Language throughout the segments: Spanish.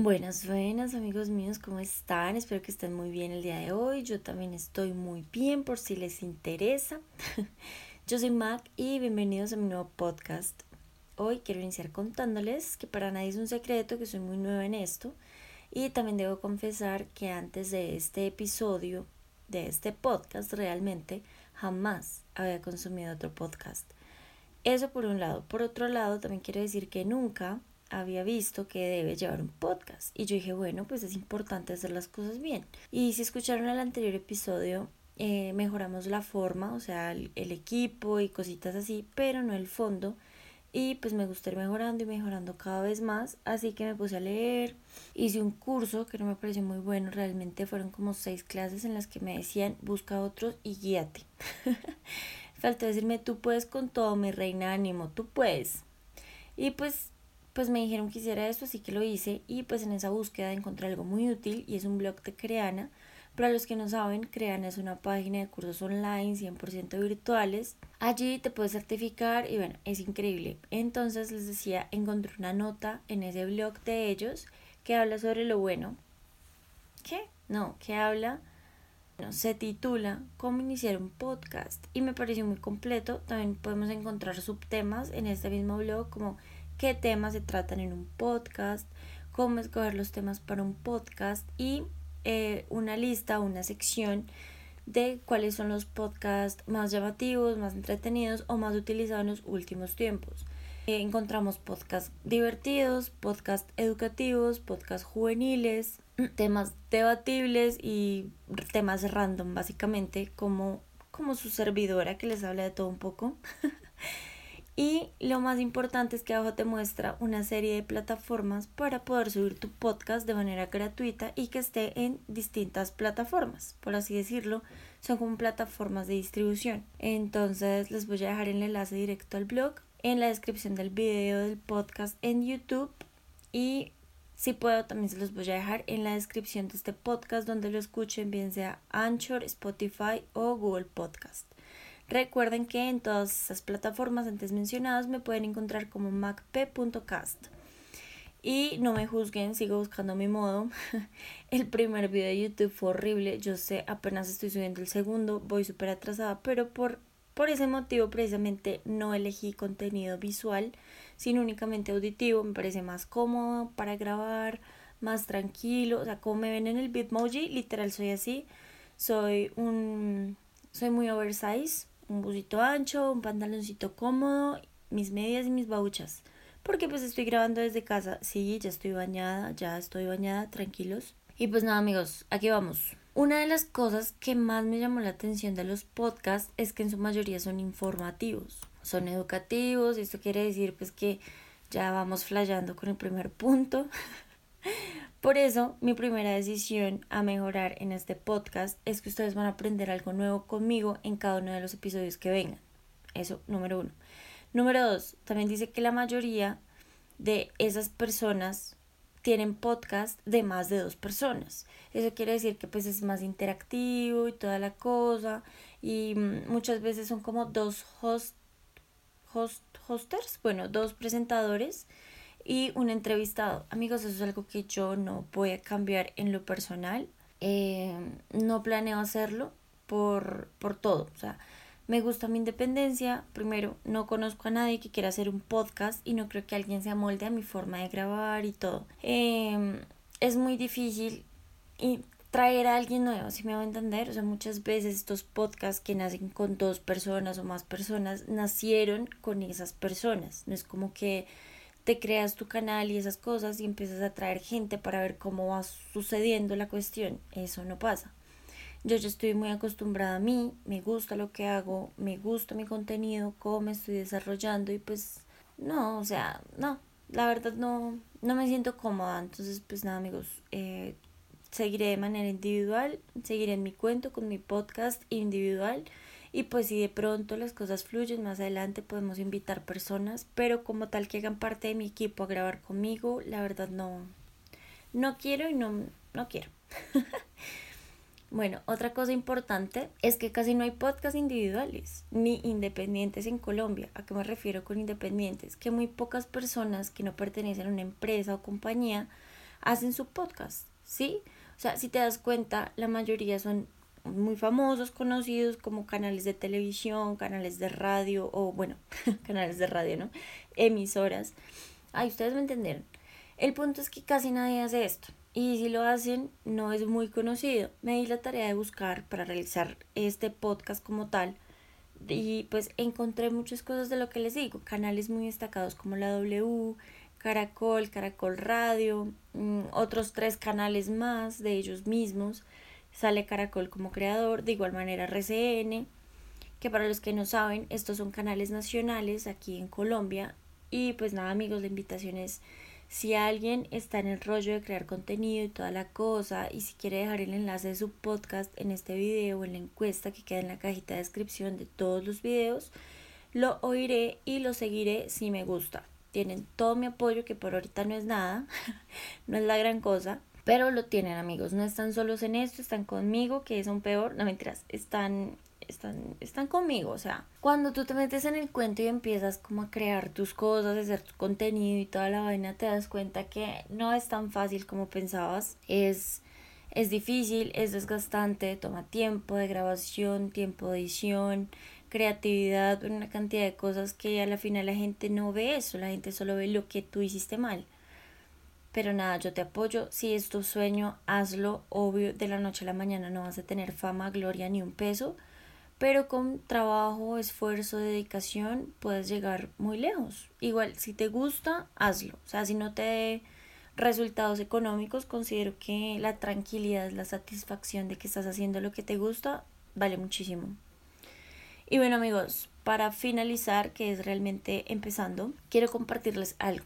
Buenas, buenas amigos míos, ¿cómo están? Espero que estén muy bien el día de hoy. Yo también estoy muy bien por si les interesa. Yo soy Mac y bienvenidos a mi nuevo podcast. Hoy quiero iniciar contándoles que para nadie es un secreto que soy muy nueva en esto y también debo confesar que antes de este episodio, de este podcast realmente, jamás había consumido otro podcast. Eso por un lado. Por otro lado, también quiero decir que nunca había visto que debe llevar un podcast. Y yo dije, bueno, pues es importante hacer las cosas bien. Y si escucharon el anterior episodio, eh, mejoramos la forma, o sea, el, equipo y cositas así, pero no el fondo. Y pues me gustó ir mejorando y mejorando cada vez más. Así que me puse a leer. Hice un curso que no me pareció muy bueno. Realmente fueron como seis clases en las que me decían busca otros y guíate. Faltó decirme tú puedes con todo, mi reina ánimo, tú puedes. Y pues pues me dijeron que hiciera esto, así que lo hice y pues en esa búsqueda encontré algo muy útil y es un blog de Creana. Para los que no saben, Creana es una página de cursos online 100% virtuales. Allí te puedes certificar y bueno, es increíble. Entonces les decía, encontré una nota en ese blog de ellos que habla sobre lo bueno. ¿Qué? No, que habla se titula Cómo iniciar un podcast y me pareció muy completo. También podemos encontrar subtemas en este mismo blog como qué temas se tratan en un podcast, cómo escoger los temas para un podcast y eh, una lista, una sección de cuáles son los podcasts más llamativos, más entretenidos o más utilizados en los últimos tiempos. Eh, encontramos podcasts divertidos, podcasts educativos, podcasts juveniles, temas debatibles y temas random básicamente como, como su servidora que les habla de todo un poco. Y lo más importante es que abajo te muestra una serie de plataformas para poder subir tu podcast de manera gratuita y que esté en distintas plataformas, por así decirlo. Son como plataformas de distribución. Entonces les voy a dejar el enlace directo al blog en la descripción del video del podcast en YouTube y si puedo también se los voy a dejar en la descripción de este podcast donde lo escuchen bien sea Anchor, Spotify o Google Podcast. Recuerden que en todas esas plataformas antes mencionadas me pueden encontrar como macp.cast. Y no me juzguen, sigo buscando mi modo. El primer video de YouTube fue horrible. Yo sé, apenas estoy subiendo el segundo, voy súper atrasada, pero por, por ese motivo precisamente no elegí contenido visual, sino únicamente auditivo. Me parece más cómodo para grabar, más tranquilo. O sea, como me ven en el Bitmoji, literal soy así. Soy un. Soy muy oversize un busito ancho, un pantaloncito cómodo, mis medias y mis bauchas. Porque pues estoy grabando desde casa. Sí, ya estoy bañada, ya estoy bañada, tranquilos. Y pues nada amigos, aquí vamos. Una de las cosas que más me llamó la atención de los podcasts es que en su mayoría son informativos, son educativos y esto quiere decir pues que ya vamos flayando con el primer punto. Por eso, mi primera decisión a mejorar en este podcast es que ustedes van a aprender algo nuevo conmigo en cada uno de los episodios que vengan. Eso, número uno. Número dos, también dice que la mayoría de esas personas tienen podcast de más de dos personas. Eso quiere decir que pues es más interactivo y toda la cosa. Y mm, muchas veces son como dos host, host, hosters, bueno, dos presentadores y un entrevistado. Amigos, eso es algo que yo no voy a cambiar en lo personal. Eh, no planeo hacerlo por, por todo. O sea, me gusta mi independencia. Primero, no conozco a nadie que quiera hacer un podcast y no creo que alguien se amolde a mi forma de grabar y todo. Em, es muy difícil y traer a alguien nuevo, si me va a entender. O sea, muchas veces estos podcasts que nacen con dos personas o más personas nacieron con esas personas. No es como que te creas tu canal y esas cosas y empiezas a traer gente para ver cómo va sucediendo la cuestión. Eso no pasa. Yo ya estoy muy acostumbrada a mí, me gusta lo que hago, me gusta mi contenido, cómo me estoy desarrollando y pues no, o sea, no, la verdad no, no me siento cómoda. Entonces pues nada amigos, eh, seguiré de manera individual, seguiré en mi cuento con mi podcast individual y pues si de pronto las cosas fluyen más adelante podemos invitar personas, pero como tal que hagan parte de mi equipo a grabar conmigo, la verdad no, no quiero y no, no quiero. bueno, otra cosa importante es que casi no hay podcasts individuales ni independientes en Colombia. ¿A qué me refiero con independientes? Que muy pocas personas que no pertenecen a una empresa o compañía hacen su podcast, ¿sí? O sea, si te das cuenta, la mayoría son muy famosos, conocidos como canales de televisión, canales de radio o bueno, canales de radio, ¿no? Emisoras. Ay, ustedes me entendieron. El punto es que casi nadie hace esto. Y si lo hacen, no es muy conocido. Me di la tarea de buscar para realizar este podcast como tal. Y pues encontré muchas cosas de lo que les digo. Canales muy destacados como la W, Caracol, Caracol Radio, mm, otros tres canales más de ellos mismos. Sale Caracol como creador, de igual manera RCN, que para los que no saben, estos son canales nacionales aquí en Colombia. Y pues nada amigos, la invitación es si alguien está en el rollo de crear contenido y toda la cosa y si quiere dejar el enlace de su podcast en este video o en la encuesta que queda en la cajita de descripción de todos los videos, lo oiré y lo seguiré si me gusta. Tienen todo mi apoyo que por ahorita no es nada, no es la gran cosa, pero lo tienen amigos, no están solos en esto, están conmigo, que es un peor, no mentiras, están están, están conmigo. O sea, cuando tú te metes en el cuento y empiezas como a crear tus cosas, a hacer tu contenido y toda la vaina, te das cuenta que no es tan fácil como pensabas. Es, es difícil, es desgastante, toma tiempo de grabación, tiempo de edición, creatividad, una cantidad de cosas que a la final la gente no ve eso, la gente solo ve lo que tú hiciste mal. Pero nada, yo te apoyo. Si es tu sueño, hazlo. Obvio, de la noche a la mañana no vas a tener fama, gloria ni un peso pero con trabajo, esfuerzo, dedicación puedes llegar muy lejos. Igual, si te gusta, hazlo. O sea, si no te dé resultados económicos, considero que la tranquilidad, la satisfacción de que estás haciendo lo que te gusta, vale muchísimo. Y bueno amigos, para finalizar, que es realmente empezando, quiero compartirles algo.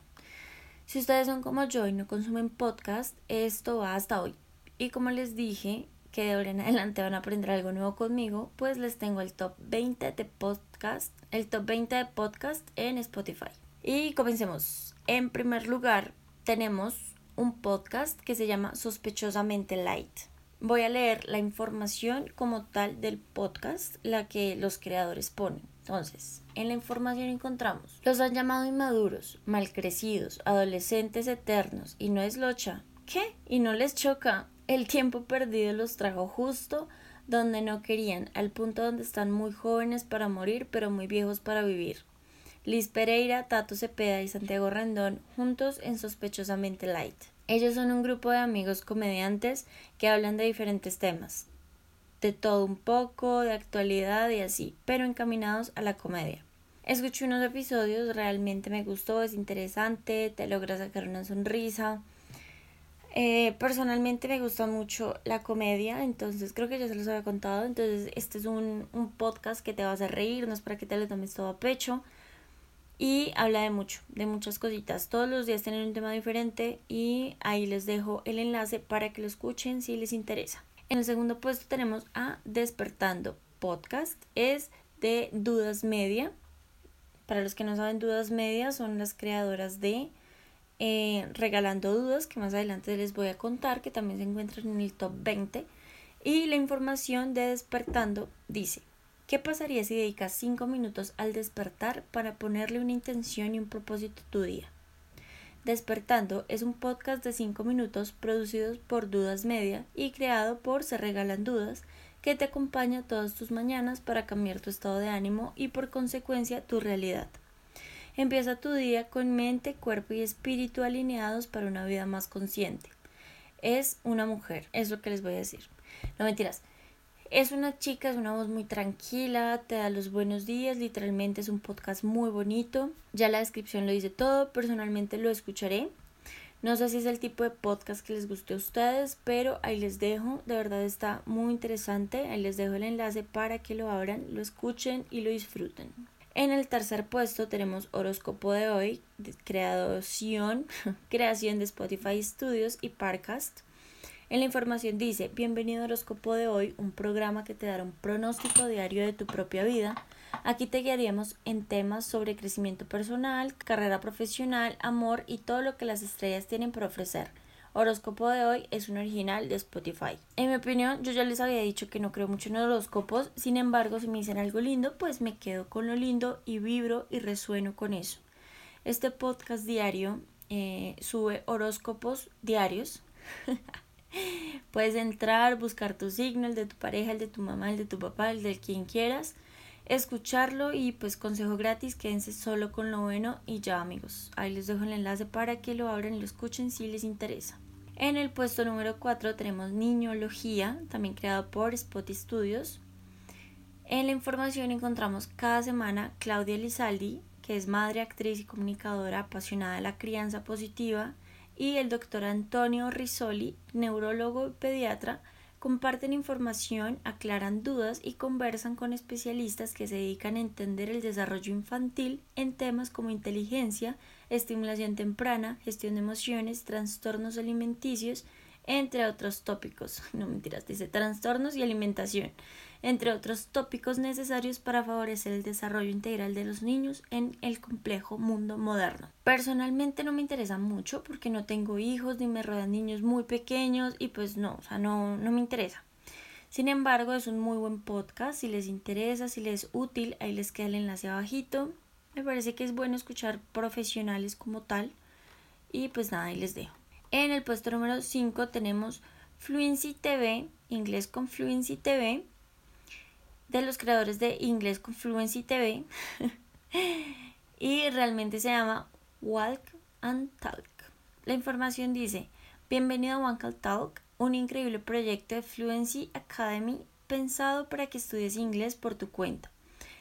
Si ustedes son como yo y no consumen podcast, esto va hasta hoy. Y como les dije, que de ahora en adelante van a aprender algo nuevo conmigo, pues les tengo el top 20 de podcast, el top 20 de podcast en Spotify. Y comencemos. En primer lugar, tenemos un podcast que se llama Sospechosamente Light. Voy a leer la información como tal del podcast, la que los creadores ponen. Entonces, en la información encontramos, los han llamado inmaduros, malcrecidos, adolescentes eternos, y no es locha. ¿Qué? ¿Y no les choca? El tiempo perdido los trajo justo donde no querían, al punto donde están muy jóvenes para morir, pero muy viejos para vivir. Liz Pereira, Tato Cepeda y Santiago Rendón juntos en Sospechosamente Light. Ellos son un grupo de amigos comediantes que hablan de diferentes temas, de todo un poco, de actualidad y así, pero encaminados a la comedia. Escuché unos episodios, realmente me gustó, es interesante, te logra sacar una sonrisa, eh, personalmente me gusta mucho la comedia, entonces creo que ya se los había contado. Entonces, este es un, un podcast que te va a reír, no es para que te lo tomes todo a pecho. Y habla de mucho, de muchas cositas. Todos los días tienen un tema diferente y ahí les dejo el enlace para que lo escuchen si les interesa. En el segundo puesto tenemos a Despertando Podcast, es de Dudas Media. Para los que no saben, Dudas Media son las creadoras de eh, regalando dudas que más adelante les voy a contar que también se encuentran en el top 20 y la información de despertando dice ¿Qué pasaría si dedicas 5 minutos al despertar para ponerle una intención y un propósito a tu día? Despertando es un podcast de 5 minutos producido por Dudas Media y creado por Se Regalan Dudas que te acompaña todas tus mañanas para cambiar tu estado de ánimo y por consecuencia tu realidad. Empieza tu día con mente, cuerpo y espíritu alineados para una vida más consciente. Es una mujer, es lo que les voy a decir. No mentiras. Es una chica, es una voz muy tranquila, te da los buenos días, literalmente es un podcast muy bonito. Ya la descripción lo dice todo, personalmente lo escucharé. No sé si es el tipo de podcast que les guste a ustedes, pero ahí les dejo, de verdad está muy interesante. Ahí les dejo el enlace para que lo abran, lo escuchen y lo disfruten. En el tercer puesto tenemos horóscopo de hoy, creación, creación de Spotify Studios y Parcast. En la información dice, bienvenido a horóscopo de hoy, un programa que te dará un pronóstico diario de tu propia vida. Aquí te guiaríamos en temas sobre crecimiento personal, carrera profesional, amor y todo lo que las estrellas tienen por ofrecer. Horóscopo de hoy es un original de Spotify. En mi opinión, yo ya les había dicho que no creo mucho en horóscopos, sin embargo, si me dicen algo lindo, pues me quedo con lo lindo y vibro y resueno con eso. Este podcast diario eh, sube horóscopos diarios. Puedes entrar, buscar tu signo, el de tu pareja, el de tu mamá, el de tu papá, el de quien quieras, escucharlo y pues consejo gratis, quédense solo con lo bueno y ya amigos. Ahí les dejo el enlace para que lo abran y lo escuchen si les interesa. En el puesto número 4 tenemos Niñología, también creado por Spot Studios. En la información encontramos cada semana Claudia Lizaldi, que es madre, actriz y comunicadora apasionada de la crianza positiva, y el doctor Antonio Risoli, neurólogo y pediatra, comparten información, aclaran dudas y conversan con especialistas que se dedican a entender el desarrollo infantil en temas como inteligencia, estimulación temprana, gestión de emociones, trastornos alimenticios, entre otros tópicos. No mentiras, dice trastornos y alimentación entre otros tópicos necesarios para favorecer el desarrollo integral de los niños en el complejo mundo moderno. Personalmente no me interesa mucho porque no tengo hijos ni me rodean niños muy pequeños y pues no, o sea, no, no me interesa. Sin embargo, es un muy buen podcast. Si les interesa, si les es útil, ahí les queda el enlace abajito. Me parece que es bueno escuchar profesionales como tal. Y pues nada, ahí les dejo. En el puesto número 5 tenemos Fluency TV, inglés con Fluency TV de los creadores de Inglés con Fluency TV y realmente se llama Walk and Talk. La información dice, bienvenido a Walk and Talk, un increíble proyecto de Fluency Academy pensado para que estudies inglés por tu cuenta.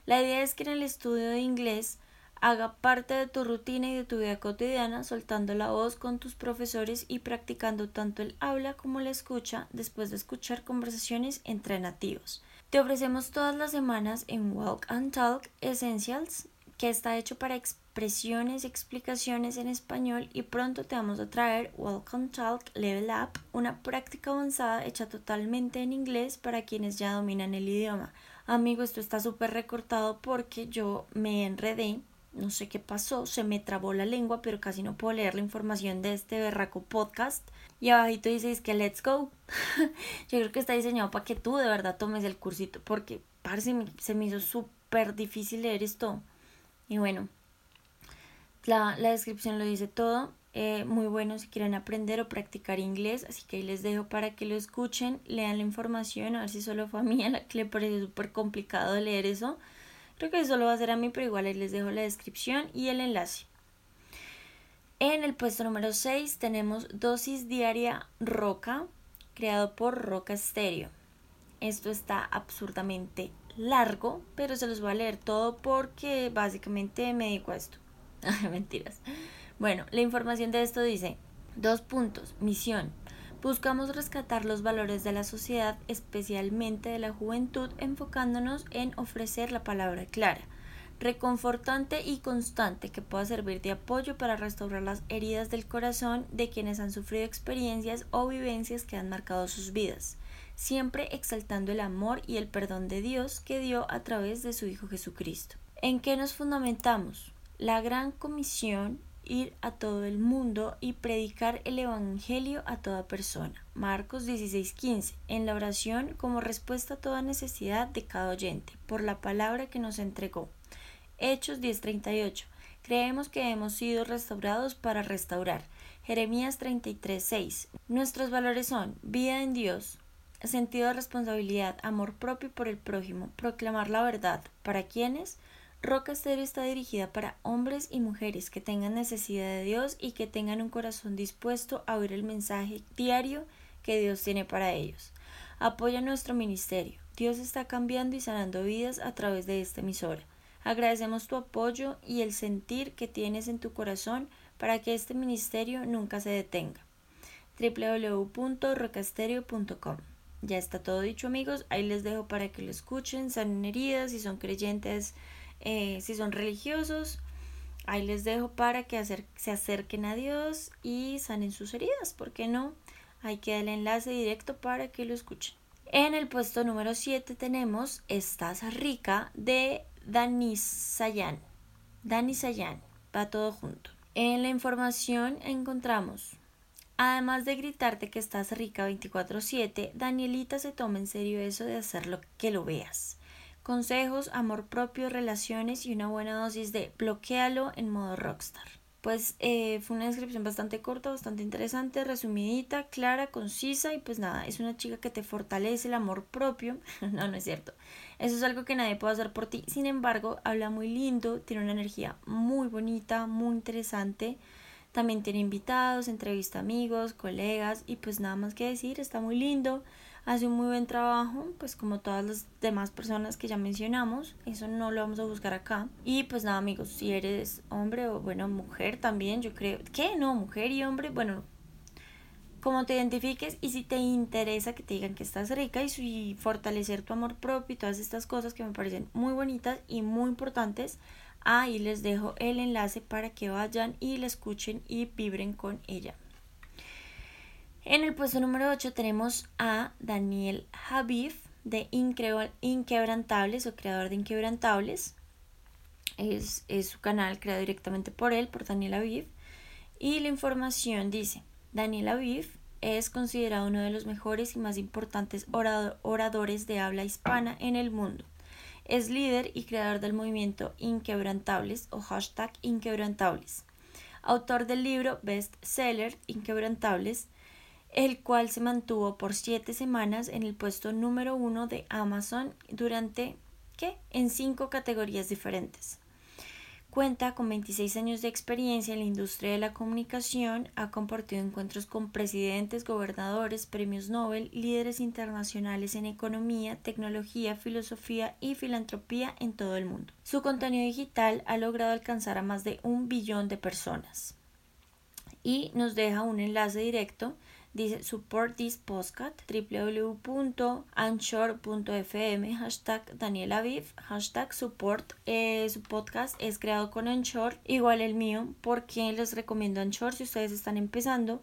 La idea es que en el estudio de inglés haga parte de tu rutina y de tu vida cotidiana, soltando la voz con tus profesores y practicando tanto el habla como la escucha después de escuchar conversaciones entre nativos. Te ofrecemos todas las semanas en Walk and Talk Essentials, que está hecho para expresiones y explicaciones en español y pronto te vamos a traer Walk and Talk Level Up, una práctica avanzada hecha totalmente en inglés para quienes ya dominan el idioma. Amigo, esto está súper recortado porque yo me enredé no sé qué pasó, se me trabó la lengua, pero casi no puedo leer la información de este berraco podcast. Y abajito dice es que let's go. Yo creo que está diseñado para que tú de verdad tomes el cursito, porque parece se me hizo súper difícil leer esto. Y bueno, la, la descripción lo dice todo. Eh, muy bueno si quieren aprender o practicar inglés, así que ahí les dejo para que lo escuchen, lean la información, a ver si solo fue a mí a la que le parece súper complicado leer eso. Creo que eso lo va a hacer a mí, pero igual ahí les dejo la descripción y el enlace. En el puesto número 6 tenemos Dosis Diaria Roca, creado por Roca Stereo. Esto está absurdamente largo, pero se los voy a leer todo porque básicamente me dedico a esto. Mentiras. Bueno, la información de esto dice, dos puntos, misión, Buscamos rescatar los valores de la sociedad, especialmente de la juventud, enfocándonos en ofrecer la palabra clara, reconfortante y constante que pueda servir de apoyo para restaurar las heridas del corazón de quienes han sufrido experiencias o vivencias que han marcado sus vidas, siempre exaltando el amor y el perdón de Dios que dio a través de su Hijo Jesucristo. ¿En qué nos fundamentamos? La gran comisión ir a todo el mundo y predicar el Evangelio a toda persona. Marcos 16:15. En la oración como respuesta a toda necesidad de cada oyente, por la palabra que nos entregó. Hechos 10:38. Creemos que hemos sido restaurados para restaurar. Jeremías 33:6. Nuestros valores son vida en Dios, sentido de responsabilidad, amor propio por el prójimo, proclamar la verdad. ¿Para quiénes? Roca está dirigida para hombres y mujeres que tengan necesidad de Dios y que tengan un corazón dispuesto a oír el mensaje diario que Dios tiene para ellos. Apoya nuestro ministerio. Dios está cambiando y sanando vidas a través de esta emisora. Agradecemos tu apoyo y el sentir que tienes en tu corazón para que este ministerio nunca se detenga. www.rocasterio.com Ya está todo dicho amigos, ahí les dejo para que lo escuchen, sanen heridas, si son creyentes eh, si son religiosos, ahí les dejo para que se acerquen a Dios y sanen sus heridas, ¿por qué no? Ahí queda el enlace directo para que lo escuchen. En el puesto número 7 tenemos Estás rica de Dani Sayan. Dani Sayan, va todo junto. En la información encontramos, además de gritarte que estás rica 24/7, Danielita se toma en serio eso de hacerlo que lo veas. Consejos, amor propio, relaciones y una buena dosis de bloquealo en modo rockstar. pues eh, fue una descripción bastante corta, bastante interesante, resumidita, clara, concisa y pues nada, es una chica que te fortalece el amor propio. no, no es cierto. Eso es algo que nadie puede hacer por ti. Sin embargo, habla muy lindo, tiene una energía muy bonita, muy interesante. También tiene invitados, entrevista amigos, colegas y pues nada más que decir, está muy lindo hace un muy buen trabajo, pues como todas las demás personas que ya mencionamos, eso no lo vamos a buscar acá. Y pues nada amigos, si eres hombre o bueno, mujer también, yo creo, que no, mujer y hombre, bueno, como te identifiques y si te interesa que te digan que estás rica y, fortalecer tu amor propio y todas estas cosas que me parecen muy bonitas y muy importantes, ahí les dejo el enlace para que vayan y la escuchen y vibren con ella. En el puesto número 8 tenemos a Daniel Habib de Inquebrantables o creador de Inquebrantables. Es, es, su canal creado directamente por él, por Daniel Aviv. Y la información dice, Daniel Aviv es considerado uno de los mejores y más importantes oradores de habla hispana en el mundo. Es líder y creador del movimiento Inquebrantables o hashtag Inquebrantables. Autor del libro bestseller Inquebrantables, el cual se mantuvo por siete semanas en el puesto número uno de Amazon durante, ¿qué? En cinco categorías diferentes. Cuenta con 26 años de experiencia en la industria de la comunicación, ha compartido encuentros con presidentes, gobernadores, premios Nobel, líderes internacionales en economía, tecnología, filosofía y filantropía en todo el mundo. Su contenido digital ha logrado alcanzar a más de un billón de personas. Y nos deja un enlace directo dice support this podcast www.anchor.fm hashtag Daniel Aviv hashtag support eh, su podcast es creado con Anchor igual el mío porque les recomiendo Anchor si ustedes están empezando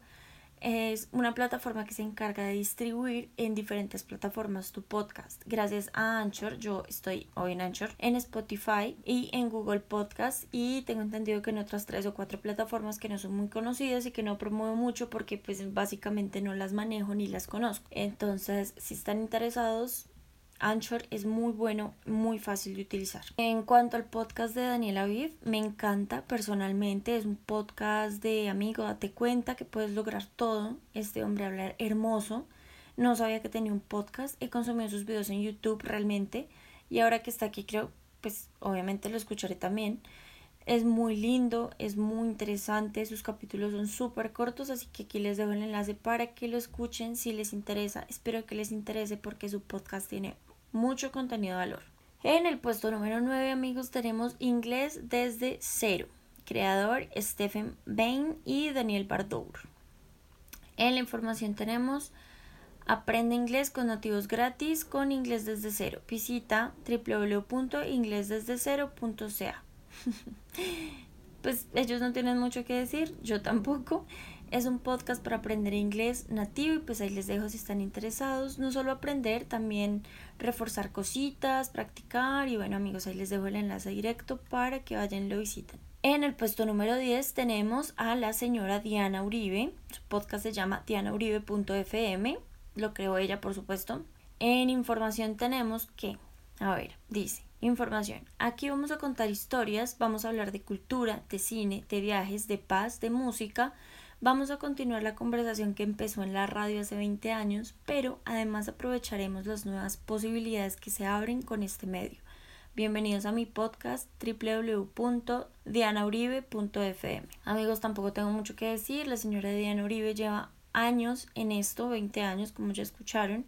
es una plataforma que se encarga de distribuir en diferentes plataformas tu podcast. Gracias a Anchor, yo estoy hoy en Anchor, en Spotify y en Google Podcast y tengo entendido que en otras tres o cuatro plataformas que no son muy conocidas y que no promuevo mucho porque pues básicamente no las manejo ni las conozco. Entonces, si están interesados, Anchor es muy bueno, muy fácil de utilizar. En cuanto al podcast de Daniel Aviv, me encanta personalmente. Es un podcast de amigo, date cuenta que puedes lograr todo. Este hombre habla hermoso. No sabía que tenía un podcast. He consumido sus videos en YouTube realmente. Y ahora que está aquí, creo, pues obviamente lo escucharé también. Es muy lindo, es muy interesante, sus capítulos son súper cortos, así que aquí les dejo el enlace para que lo escuchen si les interesa. Espero que les interese porque su podcast tiene mucho contenido de valor. En el puesto número 9, amigos, tenemos Inglés desde cero. Creador Stephen Bain y Daniel Bardour. En la información tenemos Aprende inglés con nativos gratis con inglés desde cero. Visita www.inglesdesdecero.ca. pues ellos no tienen mucho que decir, yo tampoco. Es un podcast para aprender inglés nativo y pues ahí les dejo si están interesados. No solo aprender, también reforzar cositas, practicar y bueno amigos, ahí les dejo el enlace directo para que vayan y lo visiten. En el puesto número 10 tenemos a la señora Diana Uribe. Su podcast se llama dianauribe.fm. Lo creó ella, por supuesto. En información tenemos que, a ver, dice, información. Aquí vamos a contar historias, vamos a hablar de cultura, de cine, de viajes, de paz, de música, Vamos a continuar la conversación que empezó en la radio hace 20 años, pero además aprovecharemos las nuevas posibilidades que se abren con este medio. Bienvenidos a mi podcast www.dianauribe.fm. Amigos, tampoco tengo mucho que decir. La señora Diana Uribe lleva años en esto, 20 años, como ya escucharon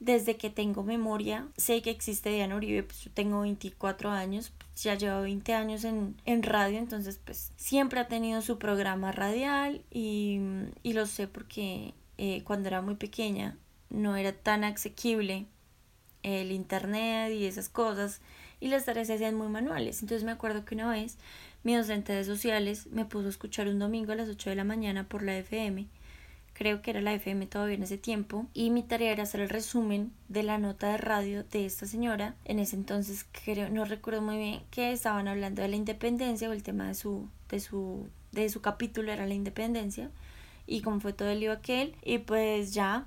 desde que tengo memoria. Sé que existe Diana Uribe, pues yo tengo 24 años, ya llevo 20 años en, radio, entonces pues siempre ha tenido su programa radial y, lo sé porque eh, cuando era muy pequeña no era tan asequible el internet y esas cosas y las tareas se hacían muy manuales. Entonces me acuerdo que una vez mi docente de sociales me puso a escuchar un domingo a las 8 de la mañana por la FM creo que era la FM todavía en ese tiempo, y mi tarea era hacer el resumen de la nota de radio de esta señora. En ese entonces creo, no recuerdo muy bien que estaban hablando de la independencia o el tema de su, de su, de su capítulo era la independencia y como fue todo el lío aquel y pues ya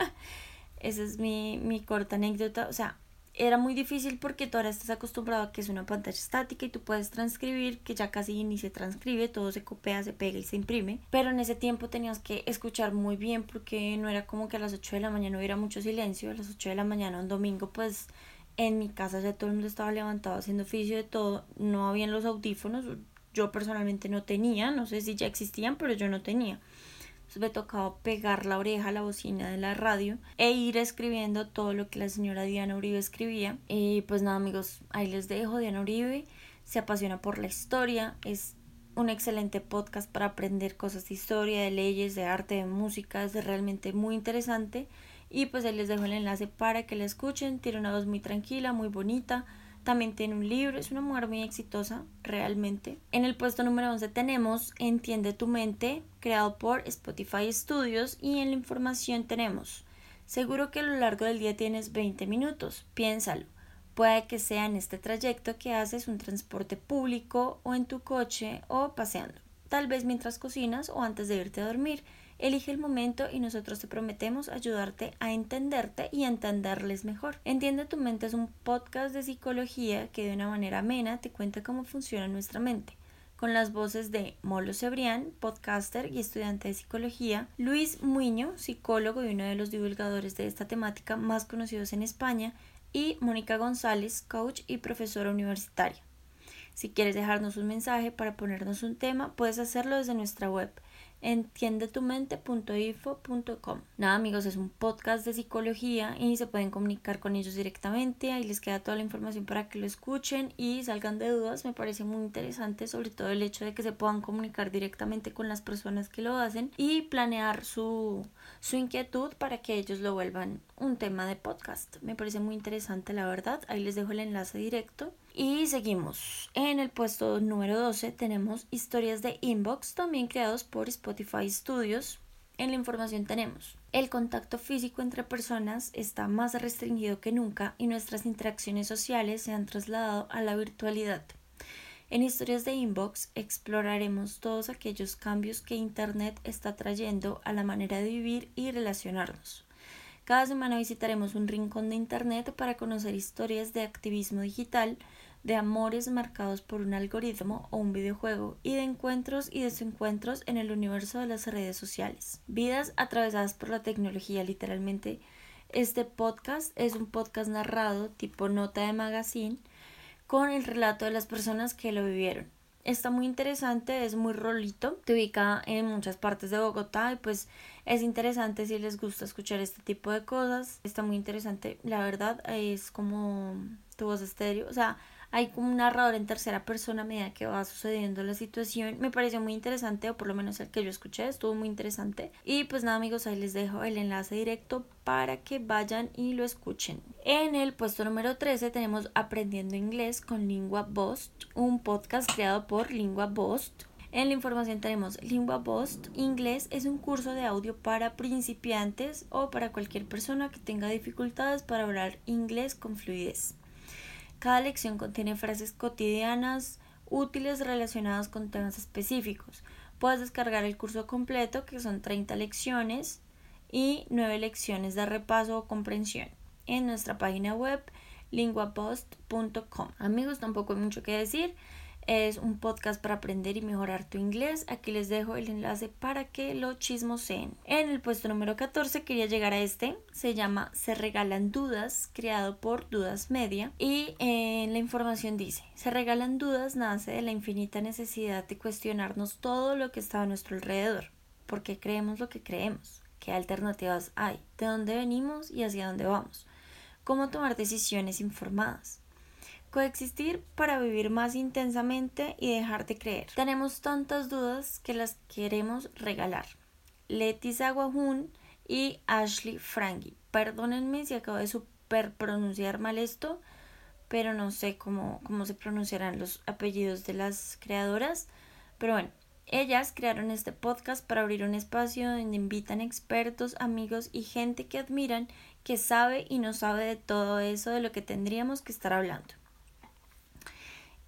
esa es mi, mi corta anécdota, o sea, era muy difícil porque tú ahora estás acostumbrado a que es una pantalla estática y tú puedes transcribir, que ya casi ni se transcribe, todo se copia, se pega y se imprime. Pero en ese tiempo tenías que escuchar muy bien porque no era como que a las 8 de la mañana hubiera mucho silencio. A las 8 de la mañana un domingo pues en mi casa ya todo el mundo estaba levantado haciendo oficio de todo, no habían los audífonos, yo personalmente no tenía, no sé si ya existían, pero yo no tenía. Me tocaba pegar la oreja a la bocina de la radio e ir escribiendo todo lo que la señora Diana Uribe escribía. Y pues nada amigos, ahí les dejo. Diana Uribe se apasiona por la historia, es un excelente podcast para aprender cosas de historia, de leyes, de arte, de música, es realmente muy interesante. Y pues ahí les dejo el enlace para que la escuchen. Tiene una voz muy tranquila, muy bonita. También tiene un libro, es una mujer muy exitosa, realmente. En el puesto número 11 tenemos Entiende tu mente, creado por Spotify Studios. Y en la información tenemos, seguro que a lo largo del día tienes 20 minutos, piénsalo. Puede que sea en este trayecto que haces un transporte público o en tu coche o paseando. Tal vez mientras cocinas o antes de irte a dormir. Elige el momento y nosotros te prometemos ayudarte a entenderte y a entenderles mejor. Entiende tu mente es un podcast de psicología que de una manera amena te cuenta cómo funciona nuestra mente con las voces de Molo Cebrián, podcaster y estudiante de psicología, Luis Muño, psicólogo y uno de los divulgadores de esta temática más conocidos en España, y Mónica González, coach y profesora universitaria. Si quieres dejarnos un mensaje para ponernos un tema, puedes hacerlo desde nuestra web entiendetumente.info.com. Nada amigos, es un podcast de psicología y se pueden comunicar con ellos directamente. Ahí les queda toda la información para que lo escuchen y salgan de dudas. Me parece muy interesante, sobre todo el hecho de que se puedan comunicar directamente con las personas que lo hacen y planear su, su inquietud para que ellos lo vuelvan un tema de podcast. Me parece muy interesante, la verdad. Ahí les dejo el enlace directo. Y seguimos. En el puesto número 12 tenemos historias de inbox, también creados por Spotify Studios. En la información tenemos el contacto físico entre personas está más restringido que nunca y nuestras interacciones sociales se han trasladado a la virtualidad. En historias de inbox exploraremos todos aquellos cambios que Internet está trayendo a la manera de vivir y relacionarnos. Cada semana visitaremos un rincón de Internet para conocer historias de activismo digital, de amores marcados por un algoritmo o un videojuego y de encuentros y desencuentros en el universo de las redes sociales. Vidas atravesadas por la tecnología, literalmente. Este podcast es un podcast narrado tipo nota de magazine con el relato de las personas que lo vivieron. Está muy interesante, es muy rolito, te ubica en muchas partes de Bogotá y pues es interesante si les gusta escuchar este tipo de cosas. Está muy interesante, la verdad es como tu voz estéreo, o sea, hay como un narrador en tercera persona a medida que va sucediendo la situación. Me pareció muy interesante, o por lo menos el que yo escuché estuvo muy interesante. Y pues nada amigos, ahí les dejo el enlace directo para que vayan y lo escuchen. En el puesto número 13 tenemos Aprendiendo Inglés con Lingua Bost, un podcast creado por Lingua Bost. En la información tenemos Lingua Bost Inglés es un curso de audio para principiantes o para cualquier persona que tenga dificultades para hablar inglés con fluidez. Cada lección contiene frases cotidianas útiles relacionadas con temas específicos. Puedes descargar el curso completo, que son 30 lecciones y 9 lecciones de repaso o comprensión en nuestra página web linguapost.com. Amigos, tampoco hay mucho que decir. Es un podcast para aprender y mejorar tu inglés. Aquí les dejo el enlace para que lo chismoseen. En el puesto número 14 quería llegar a este. Se llama Se regalan dudas, creado por Dudas Media. Y en la información dice, Se regalan dudas nace de la infinita necesidad de cuestionarnos todo lo que está a nuestro alrededor. ¿Por qué creemos lo que creemos? ¿Qué alternativas hay? ¿De dónde venimos y hacia dónde vamos? ¿Cómo tomar decisiones informadas? Coexistir para vivir más intensamente y dejar de creer. Tenemos tantas dudas que las queremos regalar. Leti Zaguajun y Ashley Frankie. Perdónenme si acabo de super pronunciar mal esto, pero no sé cómo, cómo se pronunciarán los apellidos de las creadoras. Pero bueno, ellas crearon este podcast para abrir un espacio donde invitan expertos, amigos y gente que admiran, que sabe y no sabe de todo eso de lo que tendríamos que estar hablando.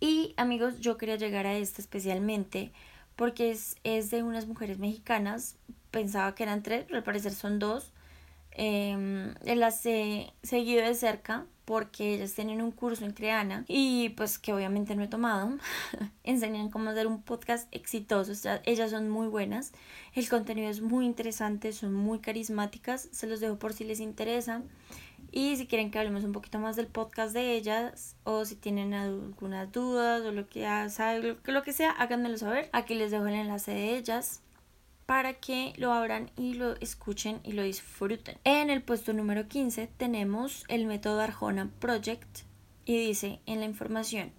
Y amigos, yo quería llegar a este especialmente porque es, es de unas mujeres mexicanas. Pensaba que eran tres, pero al parecer son dos. Eh, las he seguido de cerca porque ellas tienen un curso en Creana y pues que obviamente no he tomado. Enseñan cómo hacer un podcast exitoso. ellas son muy buenas. El contenido es muy interesante, son muy carismáticas. Se los dejo por si les interesa. Y si quieren que hablemos un poquito más del podcast de ellas o si tienen algunas dudas o lo que, lo que sea, háganmelo saber. Aquí les dejo el enlace de ellas para que lo abran y lo escuchen y lo disfruten. En el puesto número 15 tenemos el método Arjona Project y dice en la información,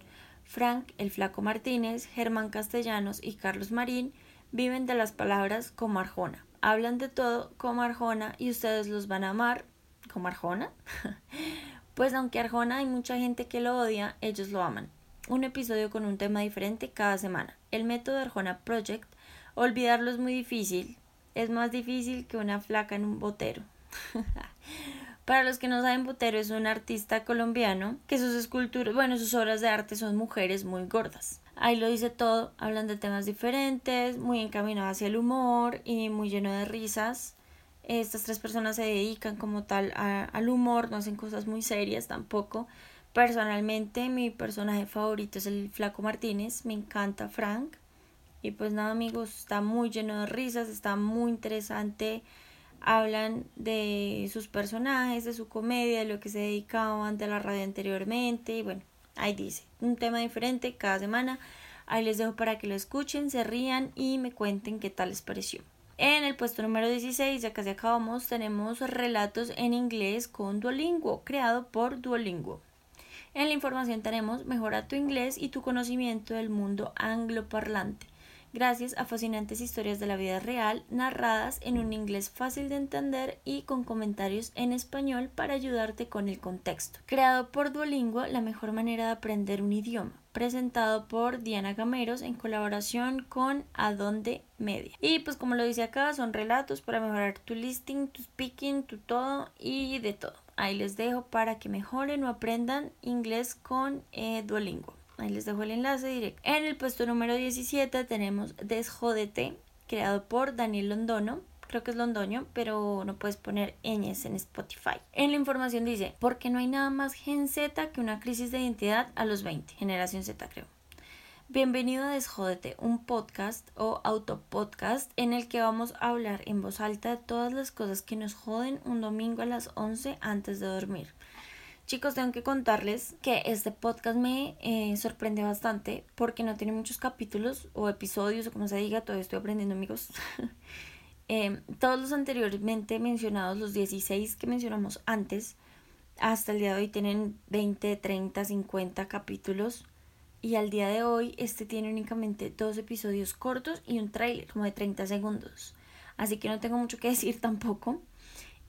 Frank, el flaco Martínez, Germán Castellanos y Carlos Marín viven de las palabras como Arjona. Hablan de todo como Arjona y ustedes los van a amar como Arjona. pues aunque Arjona hay mucha gente que lo odia, ellos lo aman. Un episodio con un tema diferente cada semana. El método Arjona Project Olvidarlo es muy difícil. Es más difícil que una flaca en un botero. Para los que no saben, Botero es un artista colombiano que sus esculturas, bueno, sus obras de arte son mujeres muy gordas. Ahí lo dice todo, hablan de temas diferentes, muy encaminado hacia el humor y muy lleno de risas. Estas tres personas se dedican como tal al humor, no hacen cosas muy serias tampoco. Personalmente, mi personaje favorito es el Flaco Martínez, me encanta Frank. Y pues nada amigos, está muy lleno de risas, está muy interesante. Hablan de sus personajes, de su comedia, de lo que se dedicaban de la radio anteriormente. Y bueno, ahí dice, un tema diferente cada semana. Ahí les dejo para que lo escuchen, se rían y me cuenten qué tal les pareció. En el puesto número 16, ya casi acabamos, tenemos relatos en inglés con Duolingo, creado por Duolingo. En la información tenemos mejora tu inglés y tu conocimiento del mundo angloparlante gracias a fascinantes historias de la vida real narradas en un inglés fácil de entender y con comentarios en español para ayudarte con el contexto. Creado por Duolingo, la mejor manera de aprender un idioma presentado por Diana Gameros en colaboración con Adonde Media. Y pues como lo dice acá, son relatos para mejorar tu listing, tu speaking, tu todo y de todo. Ahí les dejo para que mejoren o aprendan inglés con eh, Duolingo. Ahí les dejo el enlace directo. En el puesto número 17 tenemos Desjódete, creado por Daniel Londono. Creo que es Londoño, pero no puedes poner ñes en Spotify. En la información dice, porque no hay nada más Gen Z que una crisis de identidad a los 20, generación Z creo. Bienvenido a Desjódete, un podcast o autopodcast en el que vamos a hablar en voz alta de todas las cosas que nos joden un domingo a las 11 antes de dormir. Chicos, tengo que contarles que este podcast me eh, sorprende bastante porque no tiene muchos capítulos o episodios o como se diga, todavía estoy aprendiendo amigos. Em, todos los anteriormente mencionados, los 16 que mencionamos antes, hasta el día de hoy tienen 20, 30, 50 capítulos. Y al día de hoy este tiene únicamente dos episodios cortos y un trailer como de 30 segundos. Así que no tengo mucho que decir tampoco.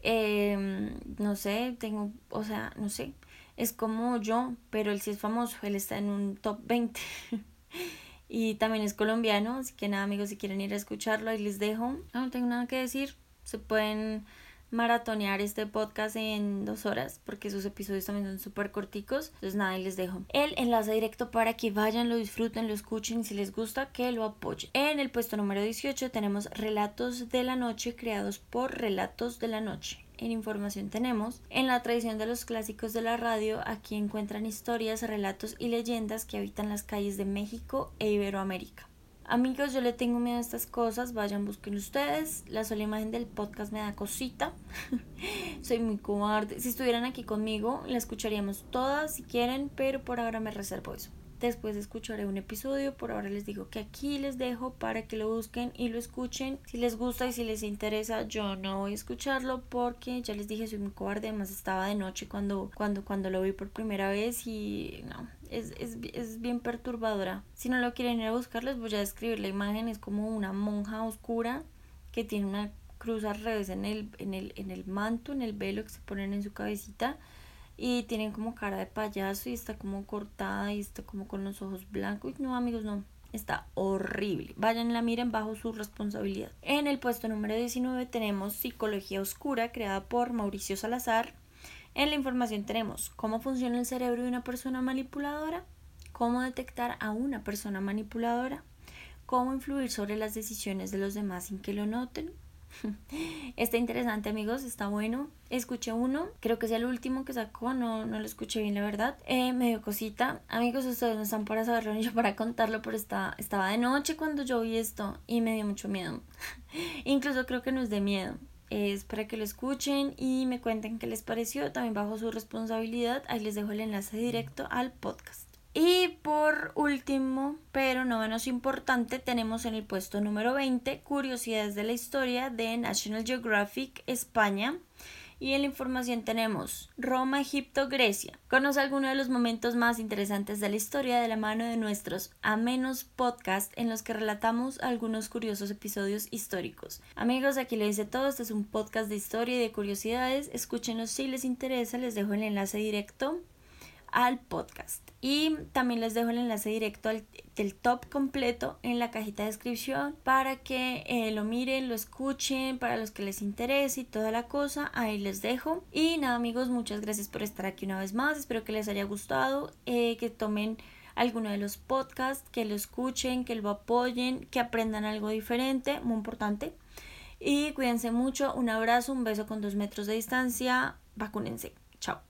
Em, no sé, tengo, o sea, no sé, es como yo, pero él sí es famoso, él está en un top 20. y también es colombiano, así que nada amigos, si quieren ir a escucharlo, ahí les dejo. No tengo nada que decir, se pueden maratonear este podcast en dos horas porque sus episodios también son súper corticos. Entonces nada, ahí les dejo el enlace directo para que vayan, lo disfruten, lo escuchen. Si les gusta, que lo apoyen. En el puesto número 18 tenemos Relatos de la Noche creados por Relatos de la Noche. En información tenemos, en la tradición de los clásicos de la radio, aquí encuentran historias, relatos y leyendas que habitan las calles de México e Iberoamérica. Amigos, yo le tengo miedo a estas cosas, vayan, busquen ustedes. La sola imagen del podcast me da cosita. Soy muy cobarde. Si estuvieran aquí conmigo, la escucharíamos todas si quieren, pero por ahora me reservo eso. Después escucharé un episodio, por ahora les digo que aquí les dejo para que lo busquen y lo escuchen. Si les gusta y si les interesa, yo no voy a escucharlo porque ya les dije soy muy cobarde, además estaba de noche cuando cuando cuando lo vi por primera vez y no, es, es, es bien perturbadora. Si no lo quieren ir a buscar, les voy a describir la imagen, es como una monja oscura que tiene una cruz al revés en el, en el, en el manto, en el velo que se ponen en su cabecita y tienen como cara de payaso y está como cortada y está como con los ojos blancos. No, amigos, no. Está horrible. Vayan la miren bajo su responsabilidad. En el puesto número 19 tenemos Psicología Oscura, creada por Mauricio Salazar. En la información tenemos cómo funciona el cerebro de una persona manipuladora, cómo detectar a una persona manipuladora, cómo influir sobre las decisiones de los demás sin que lo noten, Está interesante amigos, está bueno. Escuché uno, creo que es el último que sacó, no, no lo escuché bien la verdad. Eh, me dio cosita. Amigos, ustedes no están para saberlo ni yo para contarlo, pero está, estaba de noche cuando yo vi esto y me dio mucho miedo. Incluso creo que no es miedo. Es para que lo escuchen y me cuenten qué les pareció, también bajo su responsabilidad. Ahí les dejo el enlace directo al podcast. Y por último, pero no menos importante, tenemos en el puesto número 20 Curiosidades de la Historia de National Geographic España. Y en la información tenemos Roma, Egipto, Grecia. Conoce algunos de los momentos más interesantes de la historia de la mano de nuestros amenos podcast en los que relatamos algunos curiosos episodios históricos. Amigos, aquí les dice todo. Este es un podcast de historia y de curiosidades. Escúchenlos si les interesa. Les dejo el enlace directo al podcast. Y también les dejo el enlace directo al, del top completo en la cajita de descripción para que eh, lo miren, lo escuchen, para los que les interese y toda la cosa. Ahí les dejo. Y nada amigos, muchas gracias por estar aquí una vez más. Espero que les haya gustado, eh, que tomen alguno de los podcasts, que lo escuchen, que lo apoyen, que aprendan algo diferente, muy importante. Y cuídense mucho, un abrazo, un beso con dos metros de distancia, vacúnense. Chao.